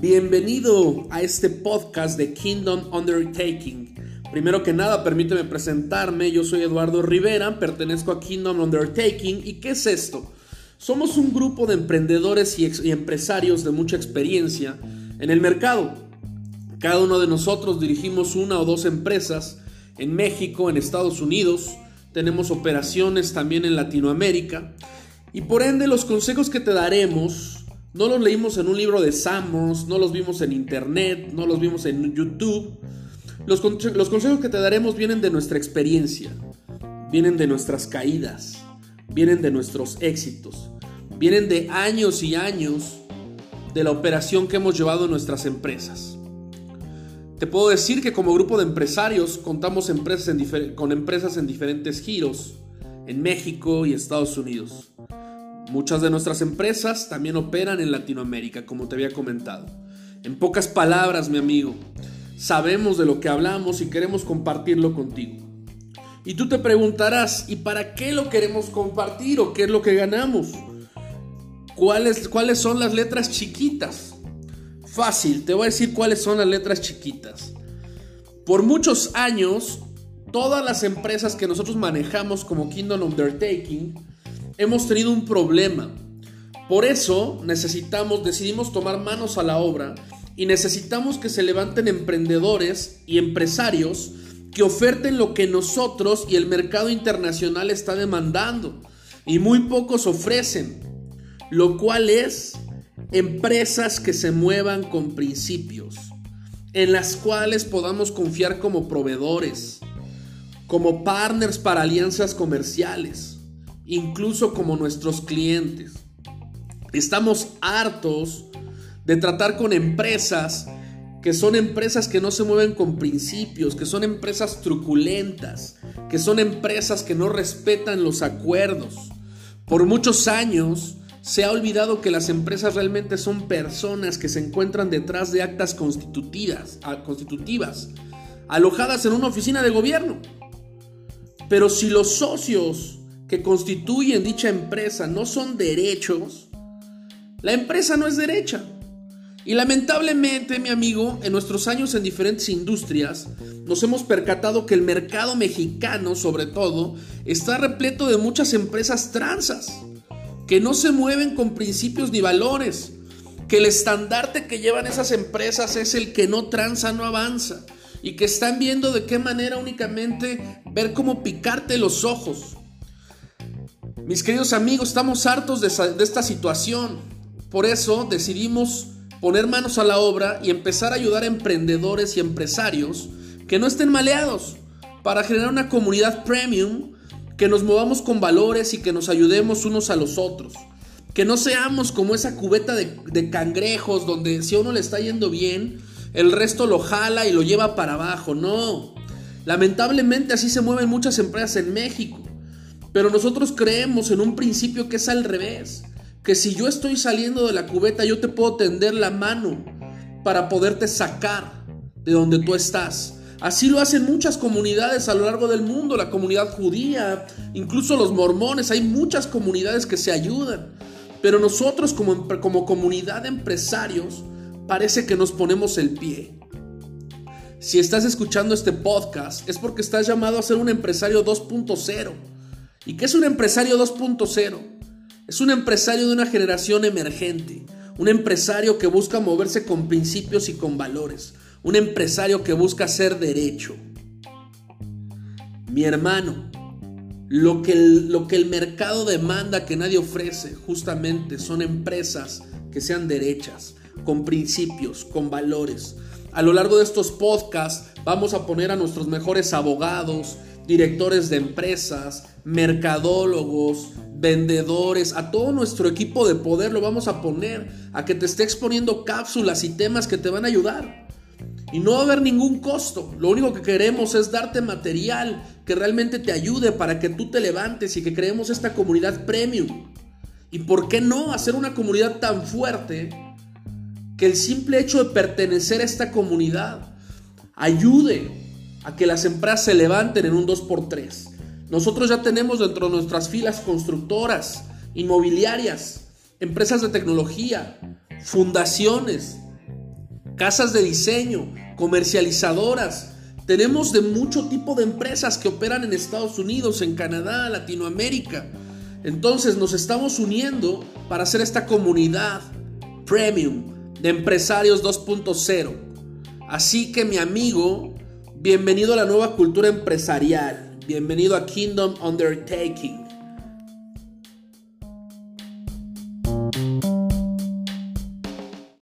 Bienvenido a este podcast de Kingdom Undertaking. Primero que nada, permíteme presentarme. Yo soy Eduardo Rivera, pertenezco a Kingdom Undertaking. ¿Y qué es esto? Somos un grupo de emprendedores y, y empresarios de mucha experiencia en el mercado. Cada uno de nosotros dirigimos una o dos empresas en México, en Estados Unidos. Tenemos operaciones también en Latinoamérica. Y por ende los consejos que te daremos no los leímos en un libro de Samos, no los vimos en internet, no los vimos en YouTube. Los, consejos que te daremos vienen de nuestra experiencia, vienen de nuestras caídas, vienen de nuestros éxitos, vienen de años y años de la operación que hemos llevado en nuestras empresas. Te puedo decir que como grupo de empresarios contamos empresas con empresas en diferentes giros en México y Estados Unidos. Muchas de nuestras empresas también operan en Latinoamérica, como te había comentado. En pocas palabras, mi amigo, sabemos de lo que hablamos y queremos compartirlo contigo. Y tú te preguntarás, ¿y para qué lo queremos compartir o qué es lo que ganamos? ¿Cuáles, cuáles son las letras chiquitas? Fácil, te voy a decir cuáles son las letras chiquitas. Por muchos años, todas las empresas que nosotros manejamos como Kingdom Undertaking, hemos tenido un problema. Por eso necesitamos, decidimos tomar manos a la obra y necesitamos que se levanten emprendedores y empresarios que oferten lo que nosotros y el mercado internacional está demandando. Y muy pocos ofrecen, lo cual es empresas que se muevan con principios, en las cuales podamos confiar como proveedores, como partners para alianzas comerciales incluso como nuestros clientes. Estamos hartos de tratar con empresas que son empresas que no se mueven con principios, que son empresas truculentas, que son empresas que no respetan los acuerdos. Por muchos años se ha olvidado que las empresas realmente son personas que se encuentran detrás de actas constitutivas, alojadas en una oficina de gobierno. Pero si los socios que constituyen dicha empresa no son derechos, la empresa no es derecha. Y lamentablemente, mi amigo, en nuestros años en diferentes industrias, nos hemos percatado que el mercado mexicano, sobre todo, está repleto de muchas empresas transas, que no se mueven con principios ni valores, que el estandarte que llevan esas empresas es el que no tranza, no avanza, y que están viendo de qué manera únicamente ver cómo picarte los ojos, mis queridos amigos, estamos hartos de, esta situación. Por eso decidimos poner manos a la obra y empezar a ayudar a emprendedores y empresarios que no estén maleados para generar una comunidad premium, que nos movamos con valores y que nos ayudemos unos a los otros. Que no seamos como esa cubeta de, de cangrejos donde si a uno le está yendo bien, el resto lo jala y lo lleva para abajo. No. Lamentablemente así se mueven muchas empresas en México. Pero nosotros creemos en un principio que es al revés. Que si yo estoy saliendo de la cubeta, yo te puedo tender la mano para poderte sacar de donde tú estás. Así lo hacen muchas comunidades a lo largo del mundo, la comunidad judía, incluso los mormones, hay muchas comunidades que se ayudan. Pero nosotros como, como comunidad de empresarios parece que nos ponemos el pie. Si estás escuchando este podcast es porque estás llamado a ser un empresario 2.0 ¿Y qué es un empresario 2.0? Es un empresario de una generación emergente, un empresario que busca moverse con principios y con valores, un empresario que busca hacer derecho. Mi hermano, lo que, el, lo que el mercado demanda que nadie ofrece justamente son empresas que sean derechas, con principios, con valores. A lo largo de estos podcasts vamos a poner a nuestros mejores abogados, directores de empresas, mercadólogos, vendedores, a todo nuestro equipo de poder lo vamos a poner a que te esté exponiendo cápsulas y temas que te van a ayudar. Y no va a haber ningún costo. Lo único que queremos es darte material que realmente te ayude para que tú te levantes y que creemos esta comunidad premium. ¿Y por qué no hacer una comunidad tan fuerte que el simple hecho de pertenecer a esta comunidad ayude a que las empresas se levanten en un 2x3. Nosotros ya tenemos dentro de nuestras filas constructoras, inmobiliarias, empresas de tecnología, fundaciones, casas de diseño, comercializadoras. Tenemos de mucho tipo de empresas que operan en Estados Unidos, en Canadá, Latinoamérica. Entonces nos estamos uniendo para hacer esta comunidad premium de empresarios 2.0. Así que mi amigo, bienvenido a la nueva cultura empresarial. Bienvenido a Kingdom Undertaking.